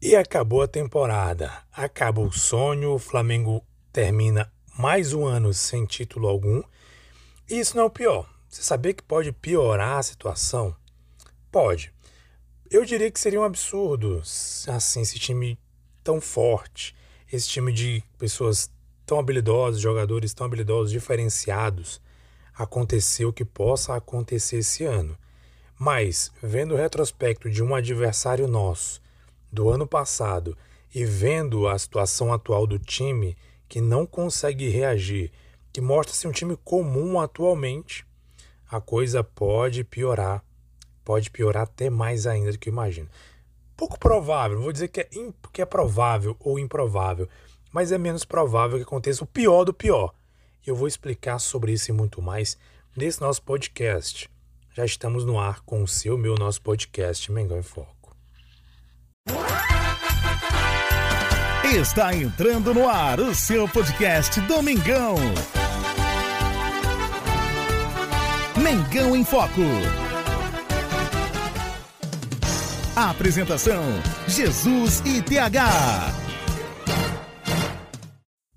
E acabou a temporada, acabou o sonho, o Flamengo termina mais um ano sem título algum. E isso não é o pior. Você sabia que pode piorar a situação? Pode. Eu diria que seria um absurdo, assim, esse time tão forte, esse time de pessoas tão habilidosas, jogadores tão habilidosos, diferenciados, acontecer o que possa acontecer esse ano. Mas, vendo o retrospecto de um adversário nosso, do ano passado e vendo a situação atual do time que não consegue reagir, que mostra-se um time comum atualmente, a coisa pode piorar, pode piorar até mais ainda do que eu imagino. Pouco provável, vou dizer que é, que é provável ou improvável, mas é menos provável que aconteça o pior do pior. Eu vou explicar sobre isso e muito mais nesse nosso podcast. Já estamos no ar com o seu, meu, nosso podcast Mengão em Foco. Está entrando no ar o seu podcast Domingão. Mengão em Foco. Apresentação: Jesus e TH.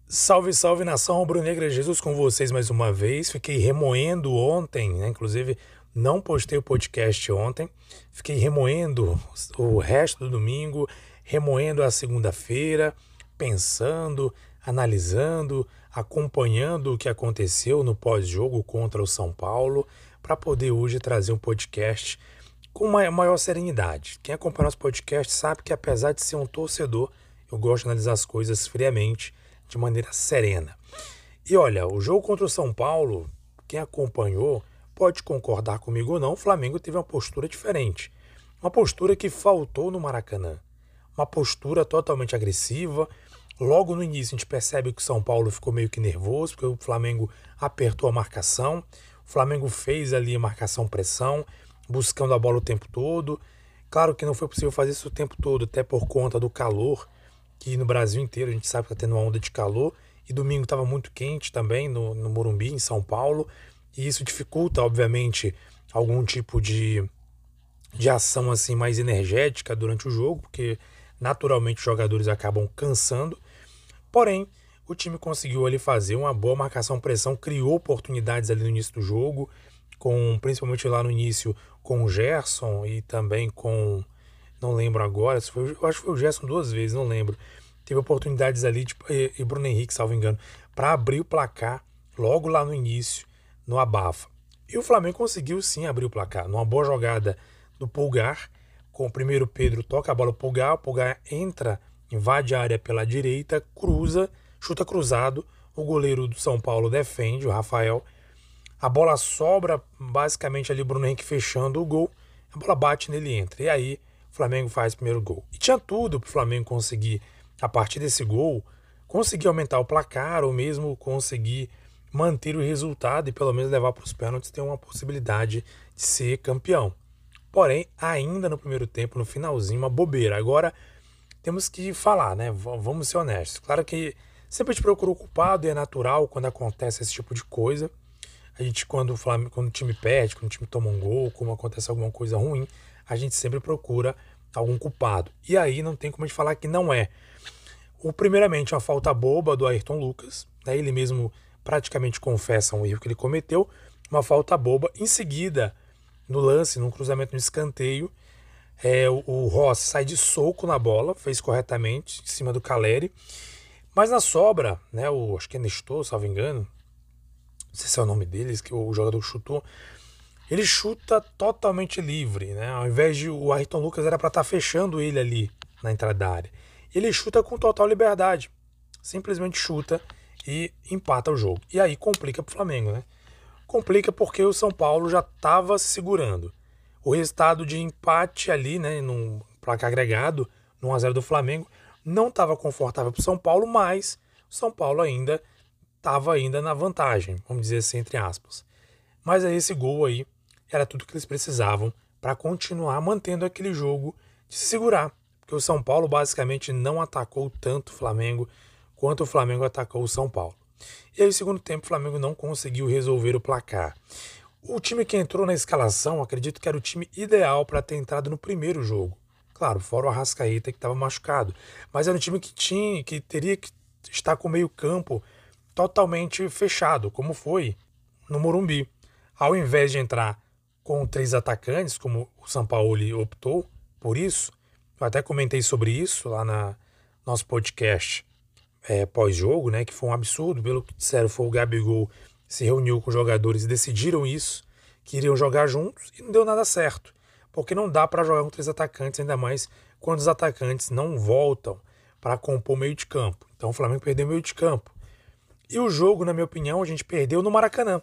Salve, salve nação rubro-negra, Jesus com vocês mais uma vez. Fiquei remoendo ontem, né? inclusive não postei o podcast ontem. Fiquei remoendo o resto do domingo, remoendo a segunda-feira, pensando, analisando, acompanhando o que aconteceu no pós-jogo contra o São Paulo, para poder hoje trazer um podcast com maior serenidade. Quem acompanha nosso podcast sabe que, apesar de ser um torcedor, eu gosto de analisar as coisas friamente, de maneira serena. E olha, o jogo contra o São Paulo, quem acompanhou pode concordar comigo ou não, o Flamengo teve uma postura diferente. Uma postura que faltou no Maracanã uma postura totalmente agressiva. Logo no início a gente percebe que o São Paulo ficou meio que nervoso, porque o Flamengo apertou a marcação. O Flamengo fez ali a marcação-pressão, buscando a bola o tempo todo. Claro que não foi possível fazer isso o tempo todo, até por conta do calor, que no Brasil inteiro a gente sabe que está tendo uma onda de calor. E domingo estava muito quente também no, no Morumbi, em São Paulo. E isso dificulta, obviamente, algum tipo de, de ação assim mais energética durante o jogo, porque Naturalmente, os jogadores acabam cansando. Porém, o time conseguiu ali fazer uma boa marcação-pressão, criou oportunidades ali no início do jogo, com principalmente lá no início com o Gerson e também com não lembro agora, se foi, eu acho que foi o Gerson duas vezes, não lembro. Teve oportunidades ali tipo, e, e Bruno Henrique, salvo engano, para abrir o placar logo lá no início, no abafa. E o Flamengo conseguiu sim abrir o placar, numa boa jogada do Pulgar, com o primeiro Pedro toca a bola pro Pulgar, o Pulgar entra, invade a área pela direita, cruza, chuta cruzado, o goleiro do São Paulo defende, o Rafael. A bola sobra basicamente ali Bruno Henrique fechando o gol, a bola bate nele entra. E aí o Flamengo faz o primeiro gol. E tinha tudo para o Flamengo conseguir, a partir desse gol, conseguir aumentar o placar ou mesmo conseguir manter o resultado e pelo menos levar para os pênaltis ter uma possibilidade de ser campeão. Porém, ainda no primeiro tempo, no finalzinho, uma bobeira. Agora, temos que falar, né? Vamos ser honestos. Claro que sempre gente procura o culpado e é natural quando acontece esse tipo de coisa. A gente, quando o, quando o time perde, quando o time toma um gol, como acontece alguma coisa ruim, a gente sempre procura algum culpado. E aí não tem como a gente falar que não é. O, primeiramente, uma falta boba do Ayrton Lucas. Né? Ele mesmo praticamente confessa um erro que ele cometeu. Uma falta boba. Em seguida, no lance, num cruzamento no escanteio. É, o, Rossi sai de soco na bola, fez corretamente, em cima do Caleri. Mas na sobra, né, o, acho que é Nestor, salvo engano, não sei se é o nome deles, que o jogador chutou, ele chuta totalmente livre, né? Ao invés de o Ayrton Lucas era para estar tá fechando ele ali na entrada da área. Ele chuta com total liberdade. Simplesmente chuta e empata o jogo. E aí complica para o Flamengo, né? Complica porque o São Paulo já estava se segurando. O resultado de empate ali, né, num placar agregado, no 1x0 do Flamengo, não estava confortável para o São Paulo, mas o São Paulo ainda estava ainda na vantagem, vamos dizer assim, entre aspas. Mas aí esse gol aí era tudo que eles precisavam para continuar mantendo aquele jogo de se segurar. Porque o São Paulo basicamente não atacou tanto o Flamengo quanto o Flamengo atacou o São Paulo. E aí, segundo tempo, o Flamengo não conseguiu resolver o placar. O time que entrou na escalação, acredito que era o time ideal para ter entrado no primeiro jogo. Claro, fora o Arrascaeta que estava machucado. Mas era um time que tinha, que teria que estar com o meio-campo totalmente fechado, como foi no Morumbi. Ao invés de entrar com três atacantes, como o Sampaoli optou por isso, eu até comentei sobre isso lá na nosso podcast é, pós-jogo, né? Que foi um absurdo, pelo que disseram, foi o Gabigol se reuniu com os jogadores e decidiram isso, que iriam jogar juntos e não deu nada certo. Porque não dá para jogar com três atacantes, ainda mais quando os atacantes não voltam para compor meio de campo. Então o Flamengo perdeu meio de campo. E o jogo, na minha opinião, a gente perdeu no Maracanã.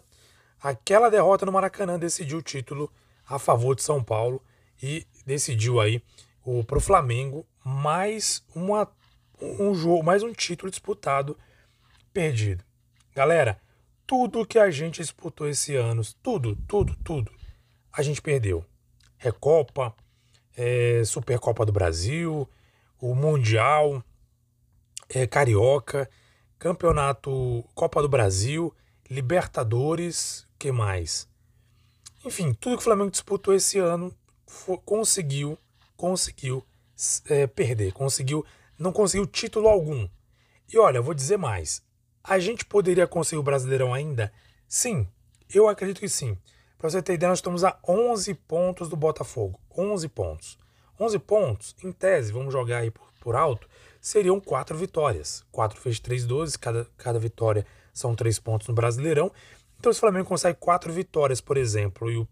Aquela derrota no Maracanã decidiu o título a favor de São Paulo e decidiu aí para o Flamengo mais uma, um jogo, mais um título disputado perdido. Galera, tudo que a gente disputou esse ano, tudo, tudo, tudo, a gente perdeu. Recopa, é, Supercopa do Brasil, o Mundial, é, Carioca, Campeonato Copa do Brasil, Libertadores, que mais? Enfim, tudo que o Flamengo disputou esse ano foi, conseguiu, conseguiu é, perder, conseguiu, não conseguiu título algum. E olha, vou dizer mais. A gente poderia conseguir o Brasileirão ainda? Sim, eu acredito que sim. Para você ter ideia, nós estamos a 11 pontos do Botafogo. 11 pontos. 11 pontos, em tese, vamos jogar aí por, alto, seriam quatro vitórias. 4 vezes 3, 12, cada, cada vitória são três pontos no Brasileirão. Então, se o Flamengo consegue quatro vitórias, por exemplo, e o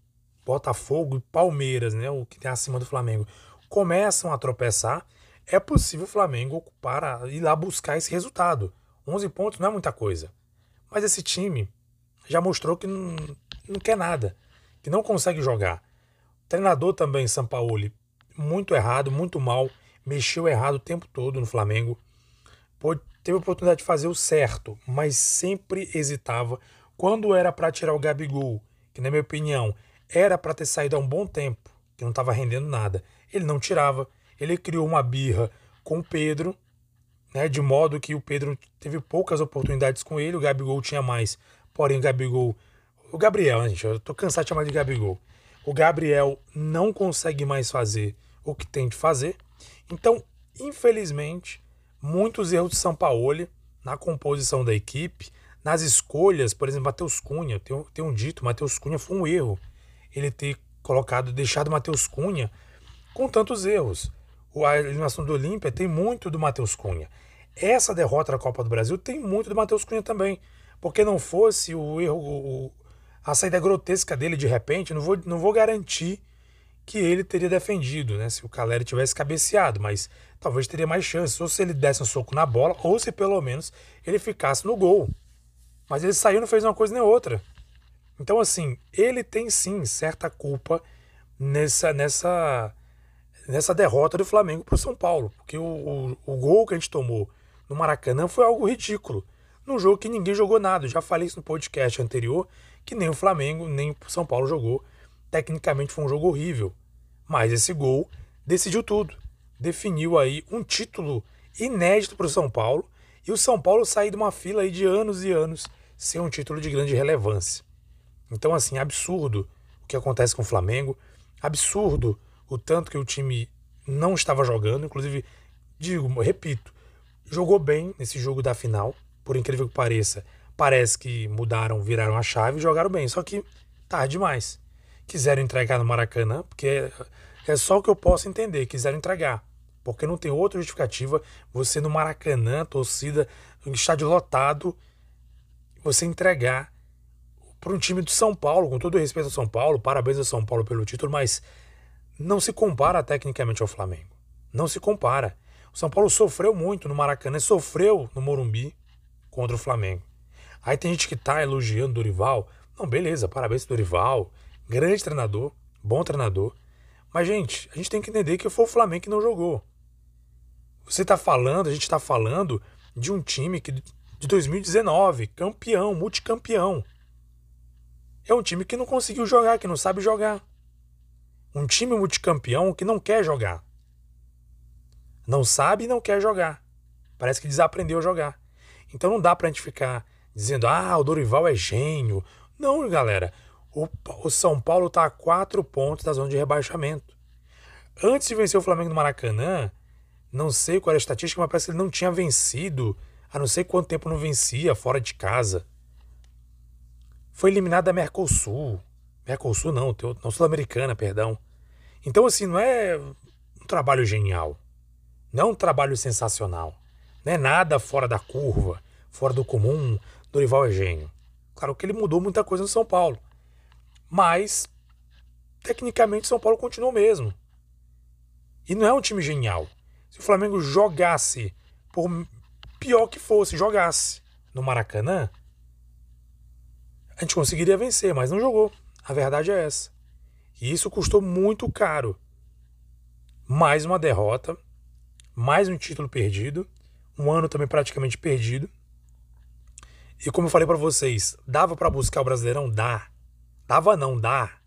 Botafogo e Palmeiras, né, o que tem acima do Flamengo, começam a tropeçar, é possível o Flamengo ocupar, ir lá buscar esse resultado. 11 pontos não é muita coisa. Mas esse time já mostrou que não, não quer nada, que não consegue jogar. Treinador também, Sampaoli, muito errado, muito mal, mexeu errado o tempo todo no Flamengo. Teve a oportunidade de fazer o certo, mas sempre hesitava. Quando era para tirar o Gabigol, que na minha opinião era para ter saído há um bom tempo, que não estava rendendo nada, ele não tirava. Ele criou uma birra com o Pedro, né, de modo que o Pedro teve poucas oportunidades com ele, o Gabigol tinha mais. Porém, o Gabigol o Gabriel, né, gente? Eu tô cansado de chamar de Gabigol. O Gabriel não consegue mais fazer o que tem de fazer. Então, infelizmente, muitos erros de São Paulo na composição da equipe, nas escolhas, por exemplo, Matheus Cunha, tem, tem um dito, Matheus Cunha foi um erro. Ele ter colocado, deixado Matheus Cunha com tantos erros. A eliminação do Olímpia tem muito do Matheus Cunha. Essa derrota da Copa do Brasil tem muito do Matheus Cunha também. Porque não fosse o erro, o, a saída grotesca dele de repente, não vou, não vou garantir que ele teria defendido, né? Se o Caleri tivesse cabeceado, mas talvez teria mais chances, ou se ele desse um soco na bola, ou se pelo menos ele ficasse no gol. Mas ele saiu e não fez uma coisa nem outra. Então, assim, ele tem sim certa culpa nessa, nessa, nessa derrota do Flamengo para o São Paulo. Porque o, o, o gol que a gente tomou no Maracanã foi algo ridículo. Num jogo que ninguém jogou nada. Eu já falei isso no podcast anterior que nem o Flamengo, nem o São Paulo jogou. Tecnicamente foi um jogo horrível, mas esse gol decidiu tudo. Definiu aí um título inédito para o São Paulo e o São Paulo sair de uma fila aí de anos e anos sem um título de grande relevância. Então, assim, absurdo o que acontece com o Flamengo, absurdo o tanto que o time não estava jogando, inclusive, digo, repito, jogou bem nesse jogo da final, por incrível que pareça, Parece que mudaram, viraram a chave e jogaram bem. Só que tarde demais. Quiseram entregar no Maracanã, porque é, só o que eu posso entender. Quiseram entregar. Porque não tem outra justificativa você no Maracanã, torcida, estádio lotado, você entregar para um time do São Paulo, com todo respeito ao São Paulo, parabéns ao São Paulo pelo título, mas não se compara tecnicamente ao Flamengo. Não se compara. O São Paulo sofreu muito no Maracanã, sofreu no Morumbi contra o Flamengo. Aí tem gente que tá elogiando Dorival. Não, beleza, parabéns Dorival. Grande treinador, bom treinador. Mas, gente, a gente tem que entender que foi o Flamengo que não jogou. Você tá falando, a gente tá falando de um time que de 2019, campeão, multicampeão. É um time que não conseguiu jogar, que não sabe jogar. Um time multicampeão que não quer jogar. Não sabe e não quer jogar. Parece que desaprendeu a jogar. Então não dá pra gente ficar dizendo, ah, o Dorival é gênio. Não, galera. O, o São Paulo está a quatro pontos da zona de rebaixamento. Antes de vencer o Flamengo no Maracanã, não sei qual era a estatística, mas parece que ele não tinha vencido. Há não sei quanto tempo não vencia fora de casa. Foi eliminado da Mercosul. Mercosul não, não Sul-Americana, perdão. Então, assim, não é um trabalho genial. Não é um trabalho sensacional. Não é nada fora da curva, fora do comum. Dorival é gênio. Claro que ele mudou muita coisa no São Paulo. Mas, tecnicamente, São Paulo continua o mesmo. E não é um time genial. Se o Flamengo jogasse, por pior que fosse, jogasse no Maracanã, a gente conseguiria vencer, mas não jogou. A verdade é essa. E isso custou muito caro. Mais uma derrota, mais um título perdido, um ano também praticamente perdido. E como eu falei para vocês, dava para buscar o Brasileirão? Dá. Dava não, dá.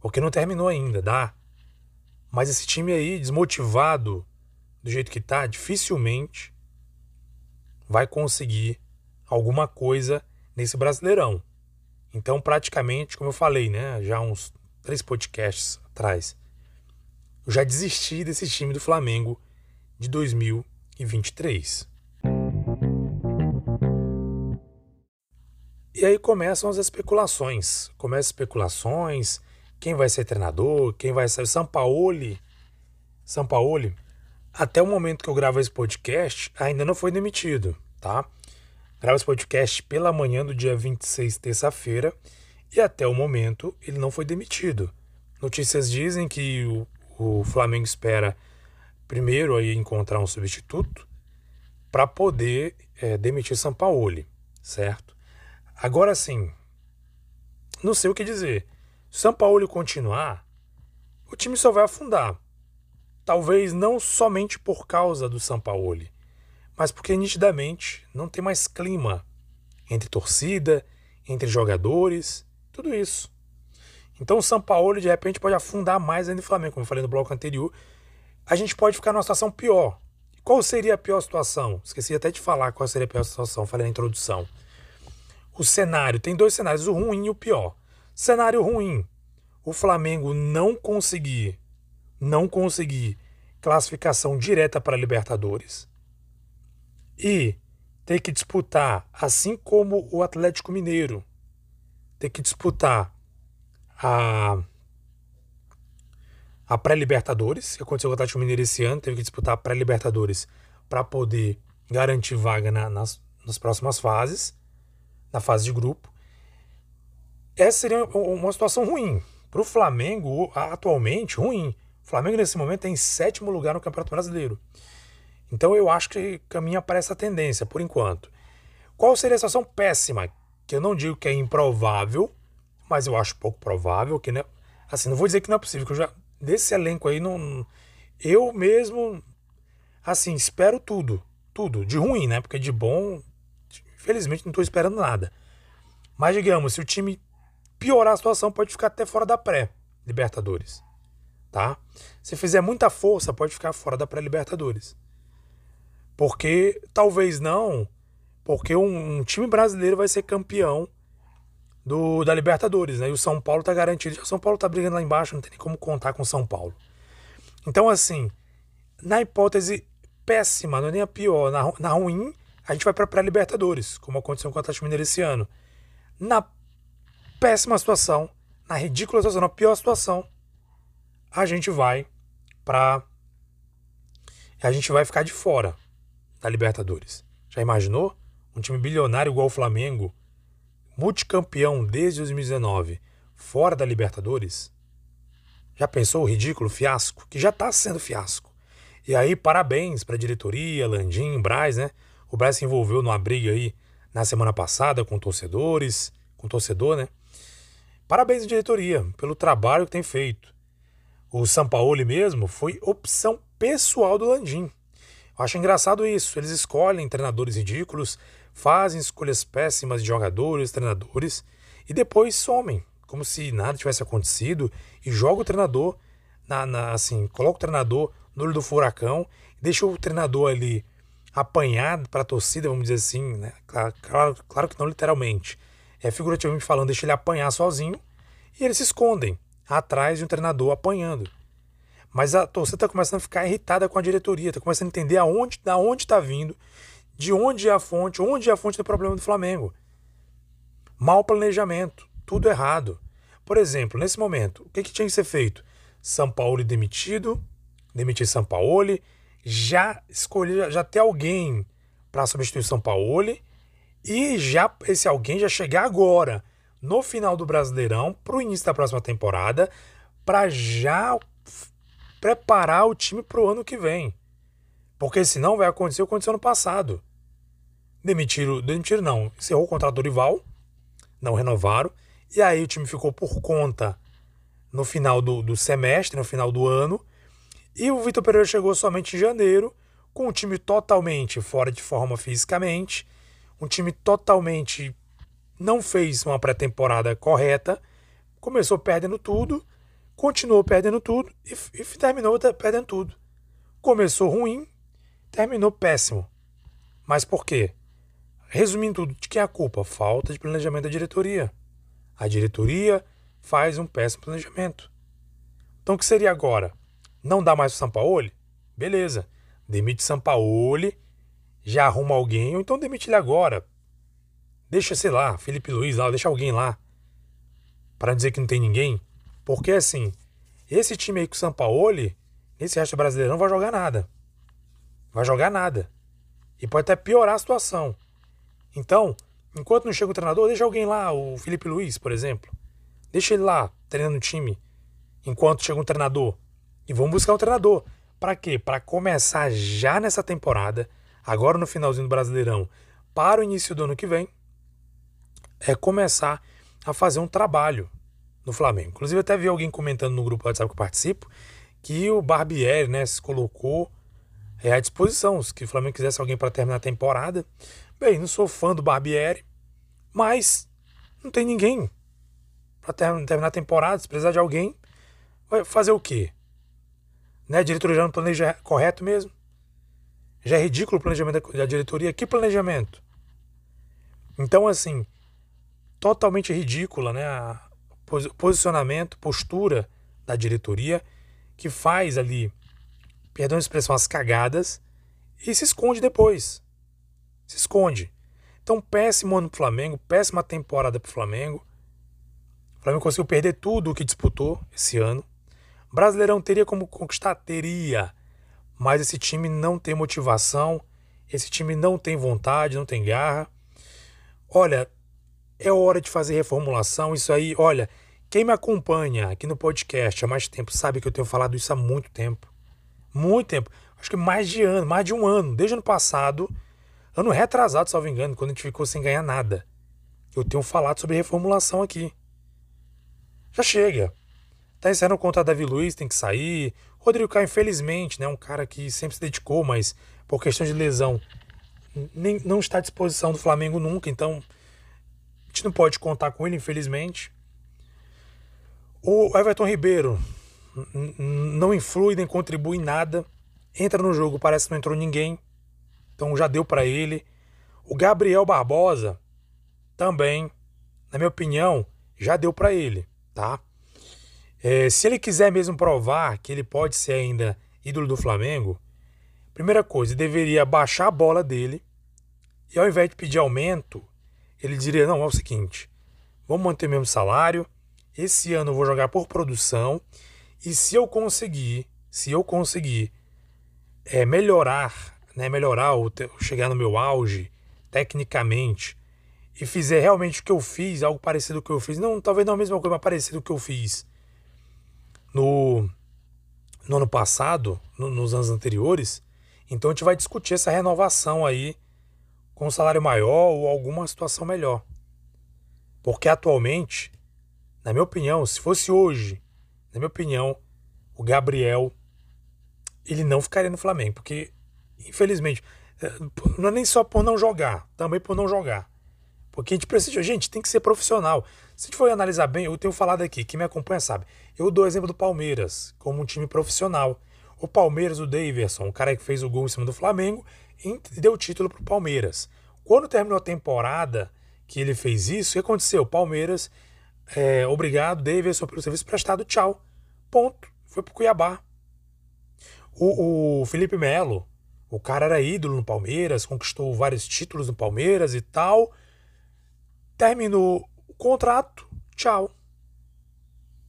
Porque não terminou ainda, dá. Mas esse time aí, desmotivado do jeito que tá, dificilmente vai conseguir alguma coisa nesse Brasileirão. Então, praticamente, como eu falei, né, já uns três podcasts atrás, eu já desisti desse time do Flamengo de 2023. E aí começam as especulações. Começam as especulações, quem vai ser treinador, quem vai ser Sampaoli. Sampaoli, até o momento que eu gravo esse podcast, ainda não foi demitido, tá? Gravo esse podcast pela manhã do dia 26, terça-feira, e até o momento ele não foi demitido. Notícias dizem que o, o Flamengo espera primeiro aí encontrar um substituto para poder é, demitir Sampaoli, certo? Agora sim, não sei o que dizer. Se São Paulo continuar, o time só vai afundar. Talvez não somente por causa do São Paulo, mas porque nitidamente não tem mais clima entre torcida, entre jogadores, tudo isso. Então o São Paulo de repente pode afundar mais ainda o Flamengo, como eu falei no bloco anterior. A gente pode ficar numa situação pior. Qual seria a pior situação? Esqueci até de falar qual seria a pior situação, falei na introdução. O cenário, tem dois cenários, o ruim e o pior. Cenário ruim. O Flamengo não conseguir, não conseguir classificação direta para Libertadores e ter que disputar, assim como o Atlético Mineiro, ter que disputar a a pré-Libertadores, que aconteceu com o Atlético Mineiro esse ano, teve que disputar a pré-Libertadores para poder garantir vaga na, nas, nas próximas fases, na fase de grupo essa seria uma situação ruim. Para o Flamengo, atualmente, ruim. O Flamengo, nesse momento, é em sétimo lugar no Campeonato Brasileiro. Então eu acho que caminha para essa tendência, por enquanto. Qual seria a situação péssima? Que eu não digo que é improvável, mas eu acho pouco provável. que né? Assim, não vou dizer que não é possível, que eu já. Desse elenco aí, não. Eu mesmo. Assim, espero tudo. Tudo. De ruim, né? Porque de bom, infelizmente, não estou esperando nada. Mas digamos, se o time piorar a situação, pode ficar até fora da pré-Libertadores. Tá? Se fizer muita força, pode ficar fora da pré-Libertadores. Porque talvez não, porque um, um, time brasileiro vai ser campeão do, da Libertadores, né? E o São Paulo tá garantido. O São Paulo tá brigando lá embaixo, não tem nem como contar com o São Paulo. Então, assim, na hipótese péssima, não é nem a pior, na, na ruim, a gente vai para pré-Libertadores, como aconteceu com o Atlético Mineiro esse ano. Na péssima situação, na ridícula situação, na pior situação, a gente vai para a gente vai ficar de fora da Libertadores. Já imaginou? Um time bilionário igual o Flamengo, multicampeão desde 2019, fora da Libertadores? Já pensou o ridículo fiasco? Que já está sendo fiasco. E aí, parabéns para a diretoria, Landim, Braz, né? O Braz se envolveu numa briga aí na semana passada com torcedores, com torcedor, né? Parabéns à diretoria pelo trabalho que tem feito. O Sampaoli mesmo foi opção pessoal do Landim. Eu acho engraçado isso. Eles escolhem treinadores ridículos, fazem escolhas péssimas de jogadores, treinadores e depois somem, como se nada tivesse acontecido e joga o treinador na, na assim, coloca o treinador no olho do furacão, deixa o treinador ali apanhado para a torcida, vamos dizer assim, né? Claro, claro, claro que não literalmente, é figurativamente falando, deixa ele apanhar sozinho e eles se escondem atrás de um treinador apanhando. Mas a torcida está começando a ficar irritada com a diretoria, está começando a entender aonde, da onde está vindo, de onde é a fonte, onde é a fonte do problema do Flamengo. Mal planejamento, tudo errado. Por exemplo, nesse momento, o que, que tinha que ser feito? São Paulo demitido, demitir São Paulo, já escolher, já ter alguém para substituir São Paulo e já esse alguém já chegar agora no final do Brasileirão para o início da próxima temporada para já preparar o time para o ano que vem. Porque senão vai acontecer o que aconteceu no passado. Demitiram, demitiram não, encerrou o contrato do rival, não renovaram, e aí o time ficou por conta no final do, do semestre, no final do ano, e o Vitor Pereira chegou somente em janeiro, com um time totalmente fora de forma fisicamente, um time totalmente não fez uma pré-temporada correta, começou perdendo tudo, continuou perdendo tudo e, e terminou perdendo tudo. Começou ruim, terminou péssimo. Mas por quê? Resumindo tudo, de quem é a culpa? Falta de planejamento da diretoria. A diretoria faz um péssimo planejamento. Então o que seria agora? Não dá mais o Sampaoli? Beleza. Demite Sampaoli, já arruma alguém, ou então demite ele agora. Deixa, sei lá, Felipe Luiz lá, deixa alguém lá. Para dizer que não tem ninguém. Porque assim, esse time aí com o Sampaoli, nesse resto brasileiro, não vai jogar nada. Vai jogar nada. E pode até piorar a situação. Então, enquanto não chega o treinador, deixa alguém lá, o Felipe Luiz, por exemplo. Deixa ele lá, treinando o time, enquanto chega um treinador. E vamos buscar um treinador. Para quê? Para começar já nessa temporada, agora no finalzinho do Brasileirão, para o início do ano que vem, é começar a fazer um trabalho no Flamengo. Inclusive, até vi alguém comentando no grupo WhatsApp que eu participo que o Barbieri né, se colocou é, à disposição. Se o Flamengo quisesse alguém para terminar a temporada. Bem, não sou fã do Barbieri, mas não tem ninguém para terminar a temporada. Se precisar de alguém, vai fazer o quê? Né? A diretoria já não planeja correto mesmo? Já é ridículo o planejamento da diretoria. Que planejamento? Então, assim, totalmente ridícula, né? A posicionamento, postura da diretoria que faz ali, perdão a expressão, as cagadas e se esconde depois. Se esconde. Então, péssimo ano pro Flamengo, péssima temporada pro Flamengo. O Flamengo conseguiu perder tudo o que disputou esse ano. Brasileirão teria como conquistar? Teria. Mas esse time não tem motivação, esse time não tem vontade, não tem garra. Olha, é hora de fazer reformulação. Isso aí, olha, quem me acompanha aqui no podcast há mais tempo sabe que eu tenho falado isso há muito tempo. Muito tempo. Acho que mais de ano, mais de um ano. Desde ano passado, ano retrasado, salvo engano, quando a gente ficou sem ganhar nada. Eu tenho falado sobre reformulação aqui. Já chega. Tá encerrando o contrato da Davi Luiz, tem que sair. Rodrigo Caio, infelizmente, né, um cara que sempre se dedicou, mas por questão de lesão, nem, não está à disposição do Flamengo nunca, então a gente não pode contar com ele, infelizmente. O Everton Ribeiro não influi nem contribui em nada. Entra no jogo, parece que não entrou ninguém. Então já deu para ele. O Gabriel Barbosa também, na minha opinião, já deu para ele, tá? É, se ele quiser mesmo provar que ele pode ser ainda ídolo do Flamengo, primeira coisa, deveria baixar a bola dele e ao invés de pedir aumento, ele diria: não, é o seguinte, vamos manter o mesmo salário, esse ano eu vou jogar por produção e se eu conseguir, se eu conseguir é, melhorar, né, melhorar ou chegar no meu auge tecnicamente e fizer realmente o que eu fiz, algo parecido com o que eu fiz, não, talvez não a mesma coisa, mas parecido com o que eu fiz no, no ano passado, no, nos anos anteriores, então a gente vai discutir essa renovação aí com um salário maior ou alguma situação melhor. Porque atualmente, na minha opinião, se fosse hoje, na minha opinião, o Gabriel ele não ficaria no Flamengo, porque infelizmente eh, não é nem só por não jogar, também por não jogar. Porque a gente precisa, gente, tem que ser profissional. Se a gente for analisar bem, eu tenho falado aqui, quem me acompanha sabe. Eu dou exemplo do Palmeiras como um time profissional. O Palmeiras, o Daverson, o cara que fez o gol em cima do Flamengo, deu o título pro Palmeiras. Quando terminou a temporada que ele fez isso, o que aconteceu? O Palmeiras, é, obrigado, Daverson, pelo serviço prestado, tchau. Ponto. Foi pro Cuiabá. O, o Felipe Melo, o cara era ídolo no Palmeiras, conquistou vários títulos no Palmeiras e tal. Terminou o contrato, tchau.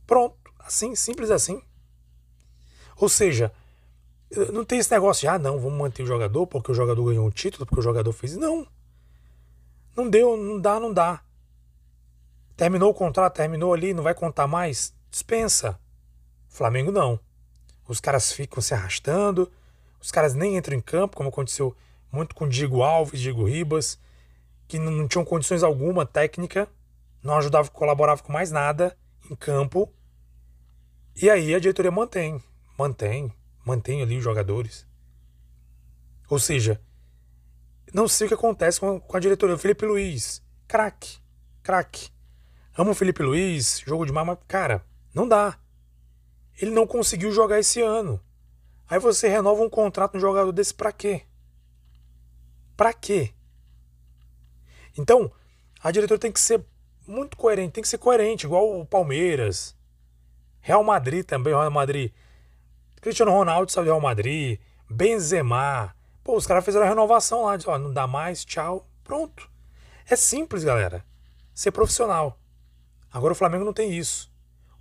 Pronto, assim, simples assim. Ou seja, não tem esse negócio de, ah, não, vamos manter o jogador porque o jogador ganhou um título, porque o jogador fez. Não. Não deu, não dá, não dá. Terminou o contrato, terminou ali, não vai contar mais? Dispensa. Flamengo não. Os caras ficam se arrastando, os caras nem entram em campo, como aconteceu muito com Diego Alves, Diego Ribas, que não tinham condições alguma técnica, não ajudava, colaborava com mais nada em campo. E aí a diretoria mantém, mantém, mantém ali os jogadores. Ou seja, não sei o que acontece com a, diretoria. O Felipe Luiz, craque, craque. Amo o Felipe Luiz, jogo de mas, cara, não dá. Ele não conseguiu jogar esse ano. Aí você renova um contrato no jogador desse pra quê? Pra quê? Então, a diretoria tem que ser muito coerente, tem que ser coerente, igual o Palmeiras. Real Madrid também, Real Madrid. Cristiano Ronaldo saiu do Real Madrid, Benzema. Pô, os caras fizeram a renovação lá, ó, não dá mais, tchau, pronto. É simples, galera. Ser profissional. Agora o Flamengo não tem isso.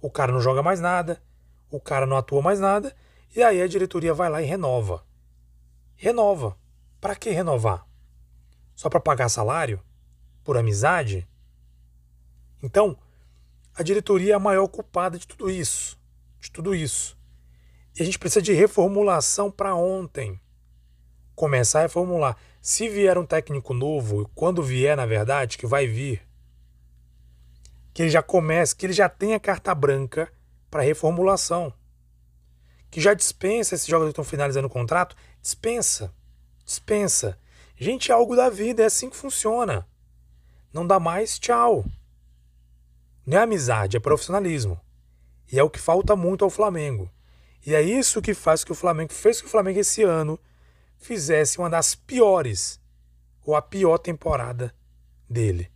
O cara não joga mais nada, o cara não atua mais nada, e aí a diretoria vai lá e renova. Renova. Para que renovar? Só para pagar salário? Por amizade? Então, a diretoria é a maior culpada de tudo isso. De tudo isso. E a gente precisa de reformulação para ontem. Começar a reformular. Se vier um técnico novo, quando vier, na verdade, que vai vir, que ele já comece, que ele já tenha carta branca para reformulação. Que já dispensa esses jogadores que estão finalizando o contrato, dispensa. Dispensa. Gente, é algo da vida, é assim que funciona. Não dá mais, tchau. Não é amizade, é profissionalismo. E é o que falta muito ao Flamengo. E é isso que faz que o Flamengo fez que o Flamengo esse ano fizesse uma das piores ou a pior temporada dele.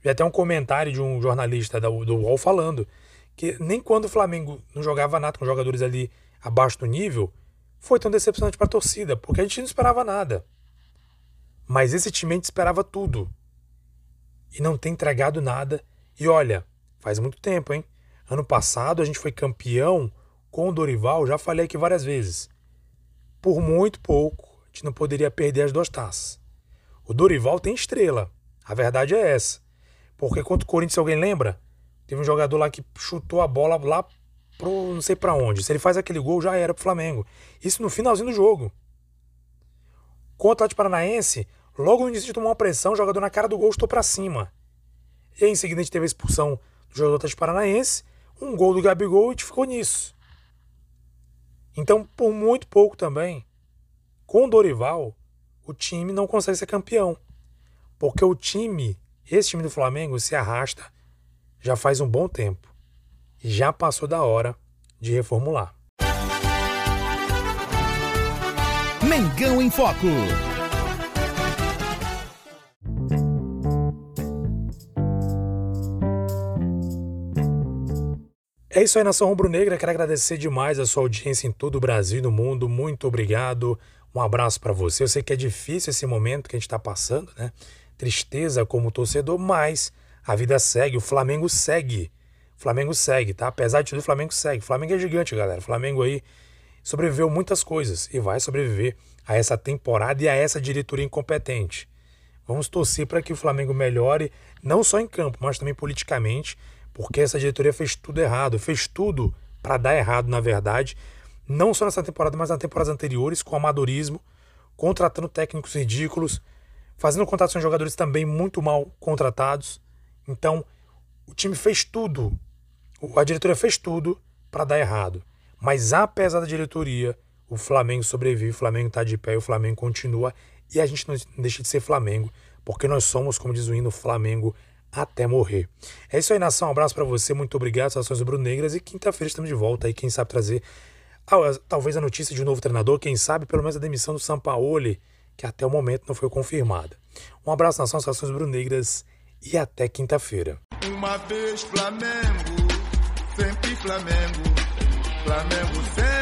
Vi até um comentário de um jornalista do, UOL falando que nem quando o Flamengo não jogava nada com jogadores ali abaixo do nível, foi tão decepcionante para a torcida, porque a gente não esperava nada. Mas esse time a gente esperava tudo. E não tem entregado nada. E olha, faz muito tempo, hein? Ano passado a gente foi campeão com o Dorival, já falei aqui várias vezes. Por muito pouco, a gente não poderia perder as duas taças. O Dorival tem estrela. A verdade é essa. Porque contra o Corinthians, alguém lembra? Teve um jogador lá que chutou a bola lá pro não sei para onde. Se ele faz aquele gol, já era pro Flamengo. Isso no finalzinho do jogo. Contra o Atlético Paranaense, logo no início de tomar uma pressão, o jogador na cara do gol estou para cima. E aí, em seguida a gente teve a expulsão do jogador do Atlético Paranaense, um gol do Gabigol e a gente ficou nisso. Então, por muito pouco também, com o Dorival, o time não consegue ser campeão. Porque o time esse time do Flamengo se arrasta já faz um bom tempo e já passou da hora de reformular. Mengão em Foco. É isso aí, nação rubro-negra. Quero agradecer demais a sua audiência em todo o Brasil e no mundo. Muito obrigado. Um abraço para você. Eu sei que é difícil esse momento que a gente está passando, né? tristeza como torcedor, mas a vida segue, o Flamengo segue. O Flamengo segue, tá? Apesar de tudo, o Flamengo segue. O Flamengo é gigante, galera. O Flamengo aí sobreviveu muitas coisas e vai sobreviver a essa temporada e a essa diretoria incompetente. Vamos torcer para que o Flamengo melhore, não só em campo, mas também politicamente, porque essa diretoria fez tudo errado, fez tudo para dar errado, na verdade, não só nessa temporada, mas nas temporadas anteriores, com amadorismo, contratando técnicos ridículos, fazendo contratações de jogadores também muito mal contratados. Então, o time fez tudo, a diretoria fez tudo para dar errado. Mas apesar da diretoria, o Flamengo sobrevive, o Flamengo está de pé, o Flamengo continua e a gente não deixa de ser Flamengo, porque nós somos, como diz o hino, Flamengo até morrer. É isso aí, nação. Um abraço para você, muito obrigado. Saudações Bruno-Negras e quinta-feira estamos de volta aí, quem sabe trazer talvez a notícia de um novo treinador, quem sabe pelo menos a demissão do Sampaoli que até o momento não foi confirmada. Um abraço nação, saudações brunegras e até quinta-feira. Uma vez Flamengo, sempre Flamengo, Flamengo sempre,